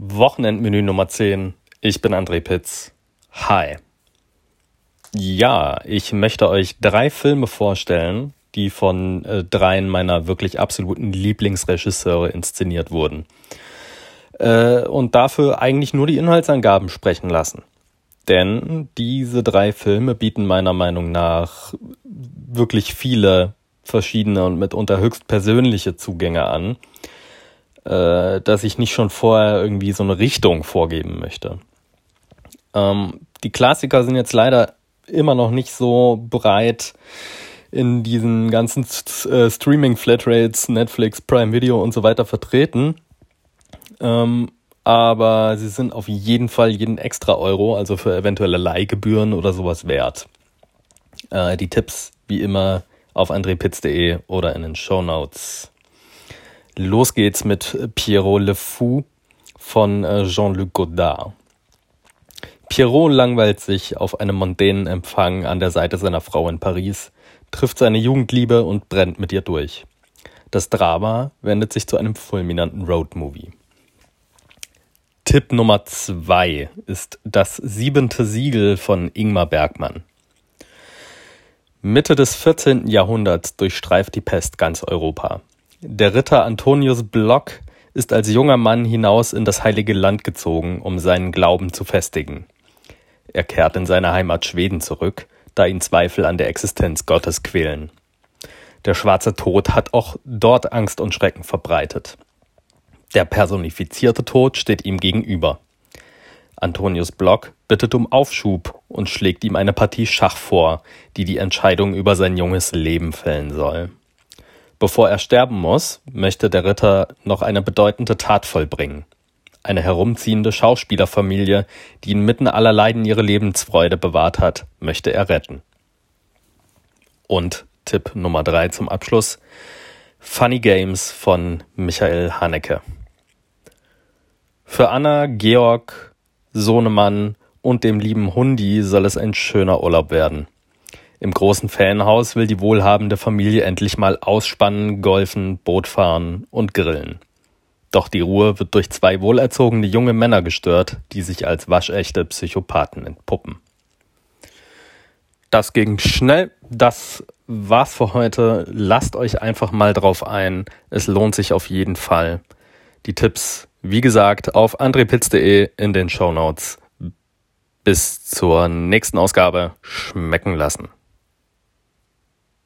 Wochenendmenü Nummer 10. Ich bin André Pitz. Hi. Ja, ich möchte euch drei Filme vorstellen, die von äh, dreien meiner wirklich absoluten Lieblingsregisseure inszeniert wurden. Äh, und dafür eigentlich nur die Inhaltsangaben sprechen lassen. Denn diese drei Filme bieten meiner Meinung nach wirklich viele verschiedene und mitunter höchst persönliche Zugänge an äh, dass ich nicht schon vorher irgendwie so eine Richtung vorgeben möchte. Ähm, die Klassiker sind jetzt leider immer noch nicht so breit in diesen ganzen äh, Streaming-Flatrates, Netflix, Prime Video und so weiter vertreten. Ähm, aber sie sind auf jeden Fall jeden extra Euro, also für eventuelle Leihgebühren oder sowas wert. Äh, die Tipps wie immer auf andrepitz.de oder in den Show Notes. Los geht's mit Pierrot Le Fou von äh, Jean-Luc Godard. Pierrot langweilt sich auf einem mondänen Empfang an der Seite seiner Frau in Paris, trifft seine Jugendliebe und brennt mit ihr durch. Das Drama wendet sich zu einem fulminanten Roadmovie. Tipp Nummer zwei ist das siebente Siegel von Ingmar Bergmann. Mitte des 14. Jahrhunderts durchstreift die Pest ganz Europa. Der Ritter Antonius Block ist als junger Mann hinaus in das Heilige Land gezogen, um seinen Glauben zu festigen. Er kehrt in seine Heimat Schweden zurück, da ihn Zweifel an der Existenz Gottes quälen. Der schwarze Tod hat auch dort Angst und Schrecken verbreitet. Der personifizierte Tod steht ihm gegenüber. Antonius Block bittet um Aufschub und schlägt ihm eine Partie Schach vor, die die Entscheidung über sein junges Leben fällen soll. Bevor er sterben muss, möchte der Ritter noch eine bedeutende Tat vollbringen. Eine herumziehende Schauspielerfamilie, die inmitten aller Leiden ihre Lebensfreude bewahrt hat, möchte er retten. Und Tipp Nummer drei zum Abschluss. Funny Games von Michael Haneke. Für Anna, Georg, Sohnemann und dem lieben Hundi soll es ein schöner Urlaub werden. Im großen Fanhaus will die wohlhabende Familie endlich mal ausspannen, golfen, Boot fahren und grillen. Doch die Ruhe wird durch zwei wohlerzogene junge Männer gestört, die sich als waschechte Psychopathen entpuppen. Das ging schnell. Das war's für heute. Lasst euch einfach mal drauf ein. Es lohnt sich auf jeden Fall. Die Tipps, wie gesagt, auf andrepitz.de in den Show Notes. Bis zur nächsten Ausgabe. Schmecken lassen.